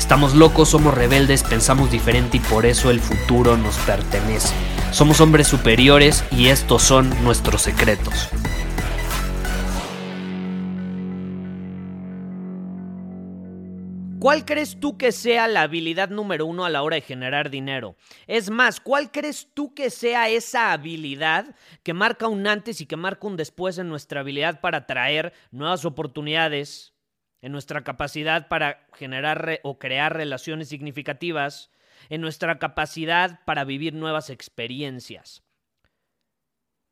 Estamos locos, somos rebeldes, pensamos diferente y por eso el futuro nos pertenece. Somos hombres superiores y estos son nuestros secretos. ¿Cuál crees tú que sea la habilidad número uno a la hora de generar dinero? Es más, ¿cuál crees tú que sea esa habilidad que marca un antes y que marca un después en nuestra habilidad para atraer nuevas oportunidades, en nuestra capacidad para generar o crear relaciones significativas, en nuestra capacidad para vivir nuevas experiencias?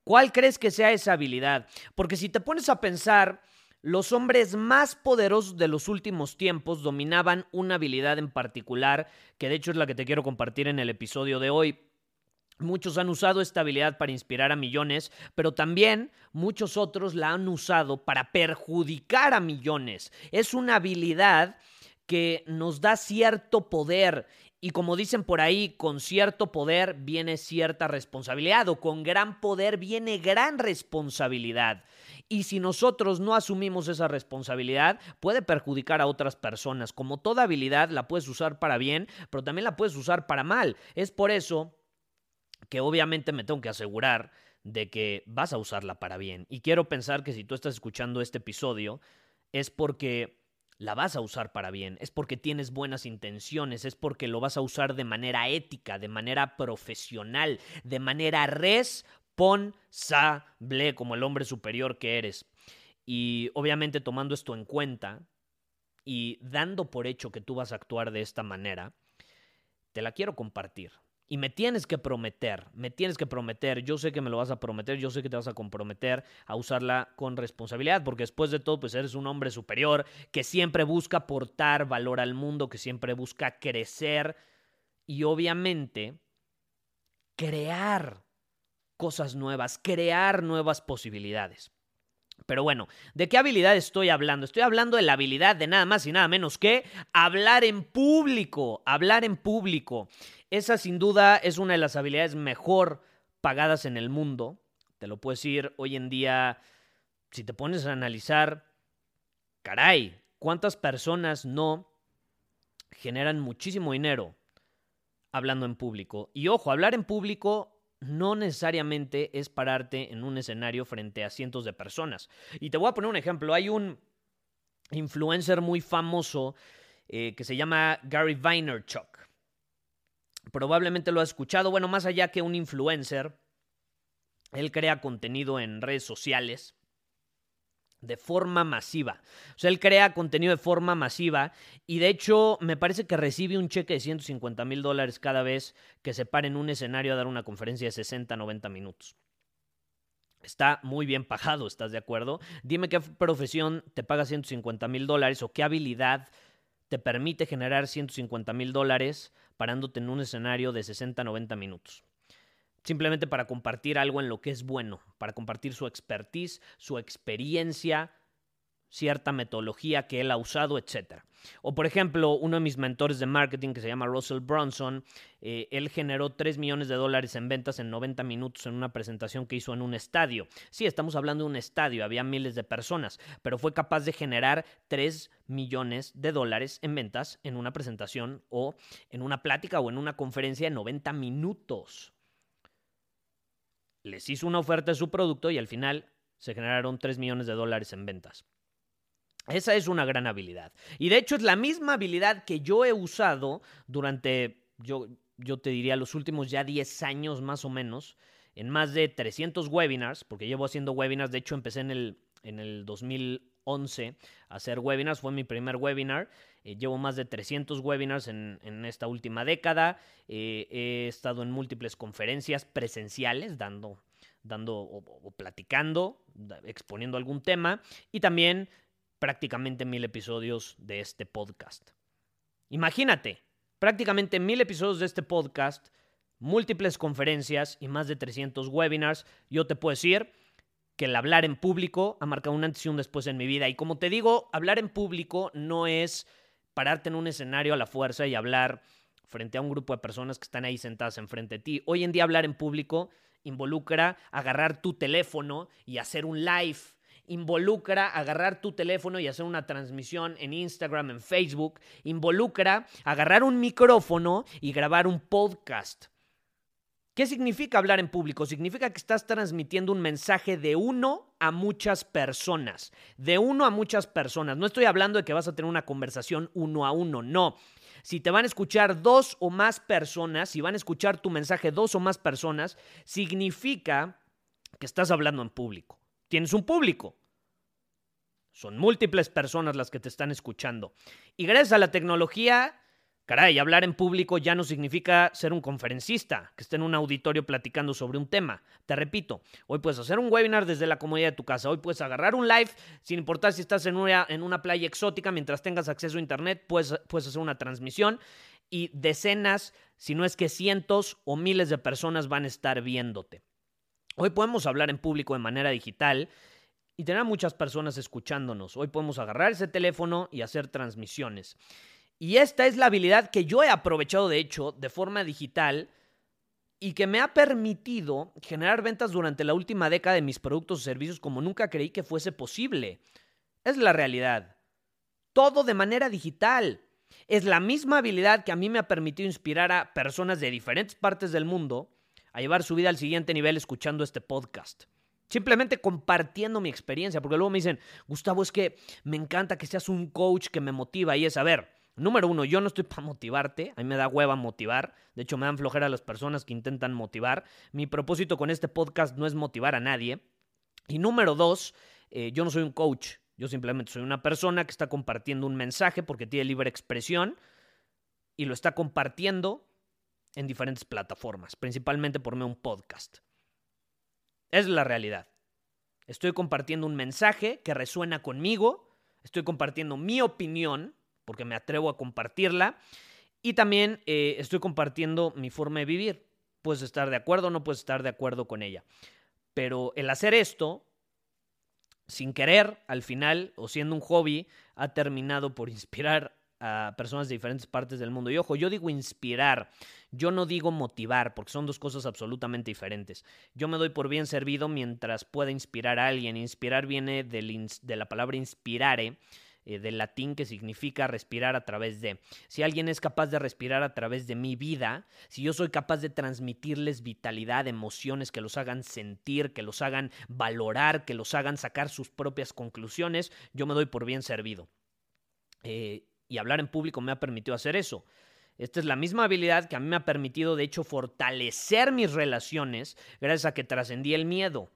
¿Cuál crees que sea esa habilidad? Porque si te pones a pensar, los hombres más poderosos de los últimos tiempos dominaban una habilidad en particular, que de hecho es la que te quiero compartir en el episodio de hoy. Muchos han usado esta habilidad para inspirar a millones, pero también muchos otros la han usado para perjudicar a millones. Es una habilidad que nos da cierto poder y como dicen por ahí, con cierto poder viene cierta responsabilidad o con gran poder viene gran responsabilidad. Y si nosotros no asumimos esa responsabilidad, puede perjudicar a otras personas. Como toda habilidad la puedes usar para bien, pero también la puedes usar para mal. Es por eso que obviamente me tengo que asegurar de que vas a usarla para bien. Y quiero pensar que si tú estás escuchando este episodio, es porque la vas a usar para bien, es porque tienes buenas intenciones, es porque lo vas a usar de manera ética, de manera profesional, de manera res responsable como el hombre superior que eres. Y obviamente tomando esto en cuenta y dando por hecho que tú vas a actuar de esta manera, te la quiero compartir. Y me tienes que prometer, me tienes que prometer, yo sé que me lo vas a prometer, yo sé que te vas a comprometer a usarla con responsabilidad, porque después de todo, pues eres un hombre superior que siempre busca aportar valor al mundo, que siempre busca crecer y obviamente crear cosas nuevas, crear nuevas posibilidades. Pero bueno, ¿de qué habilidad estoy hablando? Estoy hablando de la habilidad de nada más y nada menos que hablar en público, hablar en público. Esa sin duda es una de las habilidades mejor pagadas en el mundo. Te lo puedo decir hoy en día, si te pones a analizar, caray, ¿cuántas personas no generan muchísimo dinero hablando en público? Y ojo, hablar en público no necesariamente es pararte en un escenario frente a cientos de personas. Y te voy a poner un ejemplo. Hay un influencer muy famoso eh, que se llama Gary Vaynerchuk. Probablemente lo has escuchado. Bueno, más allá que un influencer, él crea contenido en redes sociales de forma masiva. O sea, él crea contenido de forma masiva y de hecho me parece que recibe un cheque de 150 mil dólares cada vez que se pare en un escenario a dar una conferencia de 60, 90 minutos. Está muy bien pagado, ¿estás de acuerdo? Dime qué profesión te paga 150 mil dólares o qué habilidad te permite generar 150 mil dólares parándote en un escenario de 60, 90 minutos simplemente para compartir algo en lo que es bueno, para compartir su expertise, su experiencia, cierta metodología que él ha usado, etc. O por ejemplo, uno de mis mentores de marketing que se llama Russell Bronson, eh, él generó 3 millones de dólares en ventas en 90 minutos en una presentación que hizo en un estadio. Sí, estamos hablando de un estadio, había miles de personas, pero fue capaz de generar 3 millones de dólares en ventas en una presentación o en una plática o en una conferencia de 90 minutos les hizo una oferta de su producto y al final se generaron 3 millones de dólares en ventas. Esa es una gran habilidad. Y de hecho es la misma habilidad que yo he usado durante, yo, yo te diría, los últimos ya 10 años más o menos, en más de 300 webinars, porque llevo haciendo webinars, de hecho empecé en el, en el 2011 2011 a hacer webinars. Fue mi primer webinar. Eh, llevo más de 300 webinars en, esta última década. Eh, he estado en múltiples conferencias presenciales dando, dando o, platicando, exponiendo algún tema. Y también prácticamente mil episodios de este podcast. Imagínate, prácticamente mil episodios de este podcast, múltiples conferencias y más de 300 webinars. Yo te puedo decir que el hablar en público ha marcado un antes y un después en mi vida. Y como te digo, hablar en público no es pararte en un escenario a la fuerza y hablar frente a un grupo de personas que están ahí sentadas enfrente de ti. Hoy en día hablar en público involucra agarrar tu teléfono y hacer un live. Involucra agarrar tu teléfono y hacer una transmisión en Instagram, en Facebook. Involucra agarrar un micrófono y grabar un podcast. ¿Qué significa hablar en público? Significa que estás transmitiendo un mensaje de uno a muchas personas. De uno a muchas personas. No estoy hablando de que vas a tener una conversación uno a uno, no. Si te van a escuchar dos o más personas, si van a escuchar tu mensaje dos o más personas, significa que estás hablando en público. Tienes un público. Son múltiples personas las que te están escuchando. Y gracias a la tecnología Caray, hablar en público ya no significa ser un conferencista que esté en un auditorio platicando sobre un tema. Te repito, hoy puedes hacer un webinar desde la comodidad de tu casa, hoy puedes agarrar un live, sin importar si estás en una, en una playa exótica, mientras tengas acceso a internet, puedes, puedes hacer una transmisión y decenas, si no es que cientos o miles de personas van a estar viéndote. Hoy podemos hablar en público de manera digital y tener a muchas personas escuchándonos. Hoy podemos agarrar ese teléfono y hacer transmisiones. Y esta es la habilidad que yo he aprovechado, de hecho, de forma digital y que me ha permitido generar ventas durante la última década de mis productos o servicios como nunca creí que fuese posible. Es la realidad. Todo de manera digital. Es la misma habilidad que a mí me ha permitido inspirar a personas de diferentes partes del mundo a llevar su vida al siguiente nivel escuchando este podcast. Simplemente compartiendo mi experiencia, porque luego me dicen, Gustavo, es que me encanta que seas un coach que me motiva y es, a ver, Número uno, yo no estoy para motivarte, a mí me da hueva motivar, de hecho me dan flojera las personas que intentan motivar. Mi propósito con este podcast no es motivar a nadie. Y número dos, eh, yo no soy un coach, yo simplemente soy una persona que está compartiendo un mensaje porque tiene libre expresión y lo está compartiendo en diferentes plataformas, principalmente por medio de un podcast. Es la realidad. Estoy compartiendo un mensaje que resuena conmigo, estoy compartiendo mi opinión porque me atrevo a compartirla. Y también eh, estoy compartiendo mi forma de vivir. Puedes estar de acuerdo o no puedes estar de acuerdo con ella. Pero el hacer esto, sin querer, al final, o siendo un hobby, ha terminado por inspirar a personas de diferentes partes del mundo. Y ojo, yo digo inspirar, yo no digo motivar, porque son dos cosas absolutamente diferentes. Yo me doy por bien servido mientras pueda inspirar a alguien. Inspirar viene de la palabra inspirare, eh, del latín que significa respirar a través de. Si alguien es capaz de respirar a través de mi vida, si yo soy capaz de transmitirles vitalidad, emociones que los hagan sentir, que los hagan valorar, que los hagan sacar sus propias conclusiones, yo me doy por bien servido. Eh, y hablar en público me ha permitido hacer eso. Esta es la misma habilidad que a mí me ha permitido, de hecho, fortalecer mis relaciones gracias a que trascendí el miedo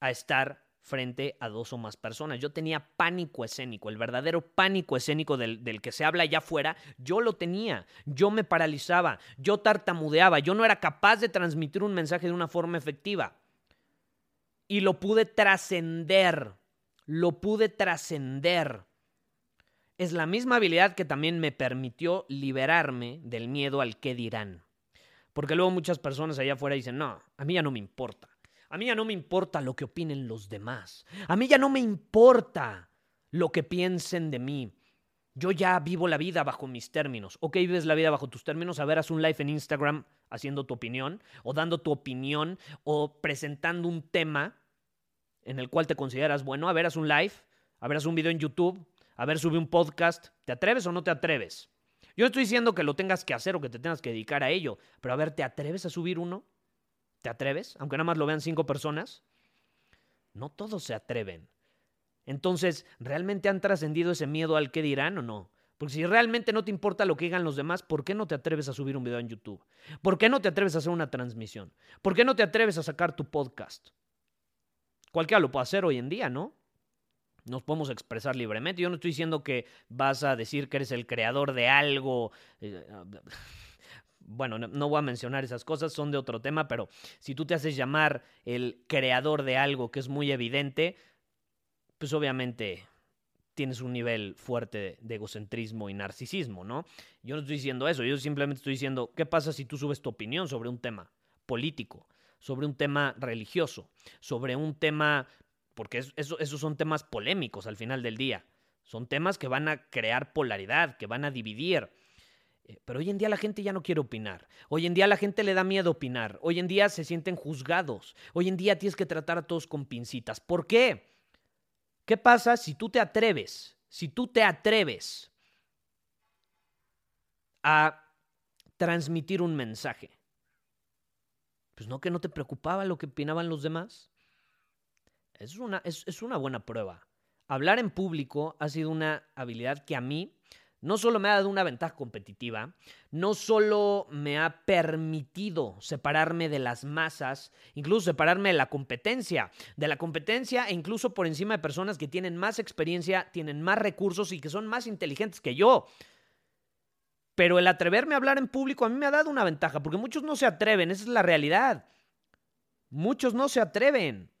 a estar frente a dos o más personas. Yo tenía pánico escénico, el verdadero pánico escénico del, del, que se habla allá afuera, yo lo tenía, yo me paralizaba, yo tartamudeaba, yo no era capaz de transmitir un mensaje de una forma efectiva. Y lo pude trascender, lo pude trascender. Es la misma habilidad que también me permitió liberarme del miedo al qué dirán. Porque luego muchas personas allá afuera dicen, no, a mí ya no me importa. A mí ya no me importa lo que opinen los demás. A mí ya no me importa lo que piensen de mí. Yo ya vivo la vida bajo mis términos. ¿Ok vives la vida bajo tus términos? A ver, haz un live en Instagram haciendo tu opinión, o dando tu opinión, o presentando un tema en el cual te consideras bueno. A ver, haz un live, a ver, haz un video en YouTube, a ver, sube un podcast. ¿Te atreves o no te atreves? Yo no estoy diciendo que lo tengas que hacer o que te tengas que dedicar a ello, pero a ver, ¿te atreves a subir uno? ¿Te atreves? Aunque nada más lo vean cinco personas. No todos se atreven. Entonces, ¿realmente han trascendido ese miedo al qué dirán o no? Porque si realmente no te importa lo que digan los demás, ¿por qué no te atreves a subir un video en YouTube? ¿Por qué no te atreves a hacer una transmisión? ¿Por qué no te atreves a sacar tu podcast? Cualquiera lo puede hacer hoy en día, ¿no? nos podemos expresar libremente. Yo no estoy diciendo que vas a decir que eres el creador de algo. Bueno, no, voy a mencionar esas cosas, son de otro tema, pero si tú te haces llamar el creador de algo que es muy evidente, pues obviamente tienes un nivel fuerte de egocentrismo y narcisismo, ¿no? Yo no estoy diciendo eso, yo simplemente estoy diciendo, ¿qué pasa si tú subes tu opinión sobre un tema político, sobre un tema religioso, sobre un tema porque esos son temas polémicos al final del día. Son temas que van a crear polaridad, que van a dividir. Eh, pero hoy en día la gente ya no quiere opinar. Hoy en día la gente le da miedo opinar. Hoy en día se sienten juzgados. Hoy en día tienes que tratar a todos con pincitas. ¿Por qué? ¿Qué pasa si tú te atreves? Si tú te atreves a transmitir un mensaje. Pues no que no te preocupaba lo que opinaban los demás. Es una, es, una buena prueba. Hablar en público ha sido una habilidad que a mí no solo me ha dado una ventaja competitiva, no solo me ha permitido separarme de las masas, incluso separarme de la competencia, de la competencia e incluso por encima de personas que tienen más experiencia, tienen más recursos y que son más inteligentes que yo. Pero el atreverme a hablar en público a mí me ha dado una ventaja, porque muchos no se atreven, esa es la realidad. Muchos no se atreven.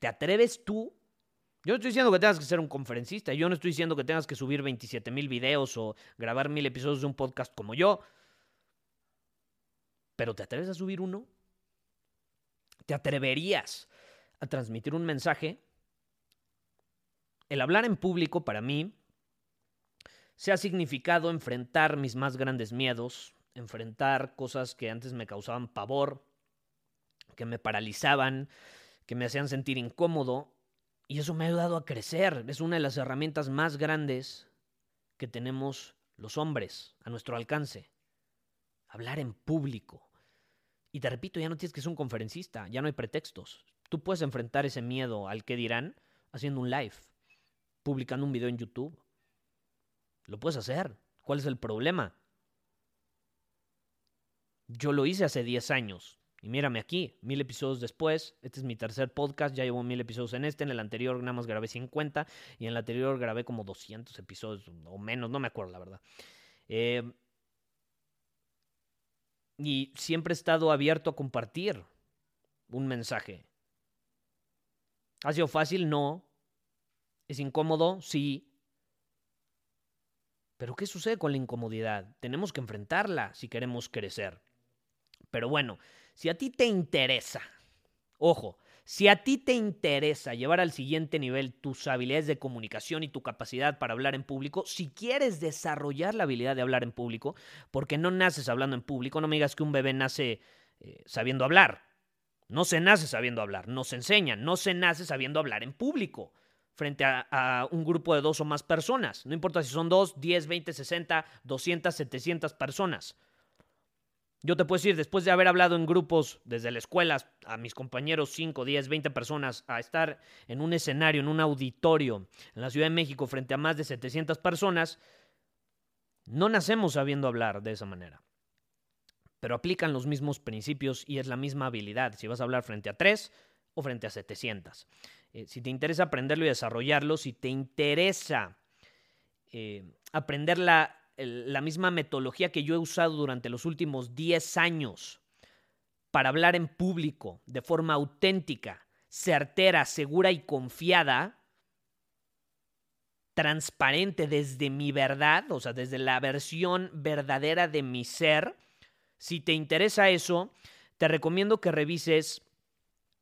¿Te atreves tú? Yo no estoy diciendo que tengas que ser un conferencista, yo no estoy diciendo que tengas que subir 27 mil videos o grabar mil episodios de un podcast como yo. Pero ¿te atreves a subir uno? ¿Te atreverías a transmitir un mensaje? El hablar en público para mí se ha significado enfrentar mis más grandes miedos, enfrentar cosas que antes me causaban pavor, que me paralizaban, que me hacían sentir incómodo y eso me ha ayudado a crecer. Es una de las herramientas más grandes que tenemos los hombres a nuestro alcance. Hablar en público. Y te repito, ya no tienes que ser un conferencista, ya no hay pretextos. Tú puedes enfrentar ese miedo al que dirán haciendo un live, publicando un video en YouTube. Lo puedes hacer. ¿Cuál es el problema? Yo lo hice hace 10 años. Y mírame aquí, mil episodios después, este es mi tercer podcast, ya llevo mil episodios en este, en el anterior nada más grabé 50 y en el anterior grabé como 200 episodios o menos, no me acuerdo la verdad. Eh, y siempre he estado abierto a compartir un mensaje. ¿Ha sido fácil? No. ¿Es incómodo? Sí. Pero ¿qué sucede con la incomodidad? Tenemos que enfrentarla si queremos crecer. Pero bueno, si a ti te interesa, ojo, si a ti te interesa llevar al siguiente nivel tus habilidades de comunicación y tu capacidad para hablar en público, si quieres desarrollar la habilidad de hablar en público, porque no naces hablando en público, no me digas que un bebé nace eh, sabiendo hablar. No se nace sabiendo hablar, no se enseña, no se nace sabiendo hablar en público frente a, a, un grupo de dos o más personas. No importa si son dos, diez, veinte, sesenta, doscientas, setecientas personas. Yo te puedo decir, después de haber hablado en grupos desde la escuela a mis compañeros 5, 10, 20 personas, a estar en un escenario, en un auditorio en la Ciudad de México frente a más de 700 personas, no nacemos sabiendo hablar de esa manera. Pero aplican los mismos principios y es la misma habilidad si vas a hablar frente a 3 o frente a 700. Eh, si te interesa aprenderlo y desarrollarlo, si te interesa eh, aprender la la misma metodología que yo he usado durante los últimos 10 años para hablar en público de forma auténtica, certera, segura y confiada, transparente desde mi verdad, o sea, desde la versión verdadera de mi ser. Si te interesa eso, te recomiendo que revises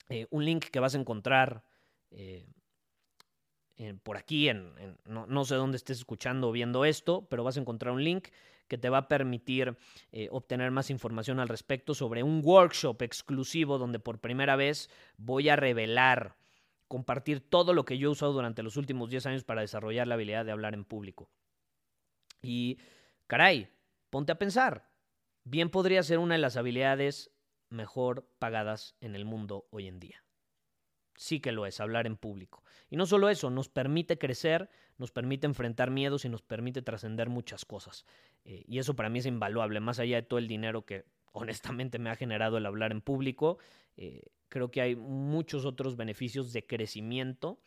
eh, un link que vas a encontrar eh, por aquí, en, no, sé dónde estés escuchando o viendo esto, pero vas a encontrar un link que te va a permitir eh, obtener más información al respecto sobre un workshop exclusivo donde por primera vez voy a revelar, compartir todo lo que yo he usado durante los últimos 10 años para desarrollar la habilidad de hablar en público. Y, caray, ponte a pensar, bien podría ser una de las habilidades mejor pagadas en el mundo hoy en día sí que lo es, hablar en público. Y no solo eso, nos permite crecer, nos permite enfrentar miedos y nos permite trascender muchas cosas. Eh, y eso para mí es invaluable, más allá de todo el dinero que honestamente me ha generado el hablar en público, eh, creo que hay muchos otros beneficios de crecimiento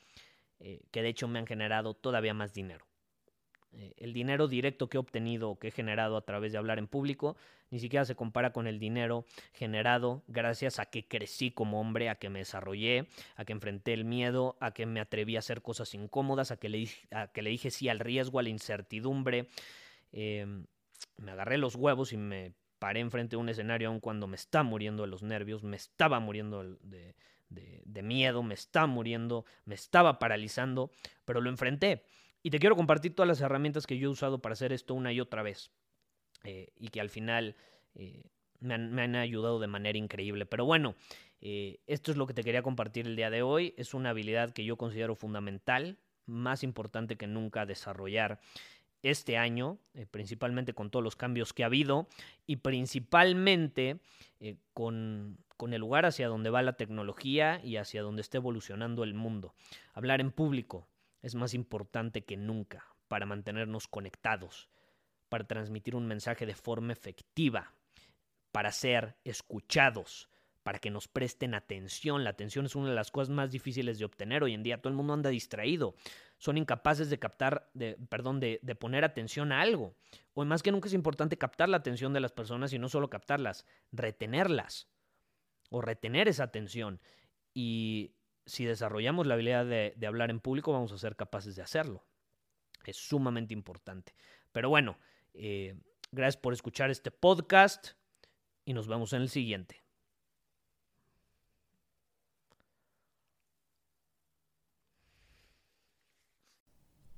eh, que de hecho me han generado todavía más dinero. Eh, el dinero directo que he obtenido, que he generado a través de hablar en público, ni siquiera se compara con el dinero generado gracias a que crecí como hombre, a que me desarrollé, a que enfrenté el miedo, a que me atreví a hacer cosas incómodas, a que le, a que le dije sí al riesgo, a la incertidumbre. Em, me agarré los huevos y me paré enfrente de un escenario aun cuando me está muriendo de los nervios, me estaba muriendo de, de miedo, me estaba muriendo, me estaba paralizando, pero lo enfrenté. Y te quiero compartir todas las herramientas que yo he usado para hacer esto una y otra vez. Eh, y que al final eh, me, han, ayudado de manera increíble. Pero bueno, eh, esto es lo que te quería compartir el día de hoy. Es una habilidad que yo considero fundamental, más importante que nunca desarrollar este año, principalmente con todos los cambios que ha habido y principalmente con, con el lugar hacia donde va la tecnología y hacia donde está evolucionando el mundo. Hablar en público, es más importante que nunca para mantenernos conectados, para transmitir un mensaje de forma efectiva, para ser escuchados, para que nos presten atención. La atención es una de las cosas más difíciles de obtener hoy en día. Todo el mundo anda distraído. Son incapaces de captar, de, perdón, de, de poner atención a algo. Hoy más que nunca es importante captar la atención de las personas y no solo captarlas, retenerlas o retener esa atención. Y si desarrollamos la habilidad de, hablar en público, vamos a ser capaces de hacerlo. Es sumamente importante. Pero bueno, eh, gracias por escuchar este podcast y nos vemos en el siguiente.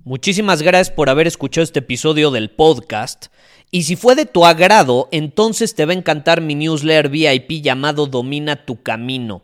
Muchísimas gracias por haber escuchado este episodio del podcast. Y si fue de tu agrado, entonces te va a encantar mi newsletter VIP llamado Domina tu Camino.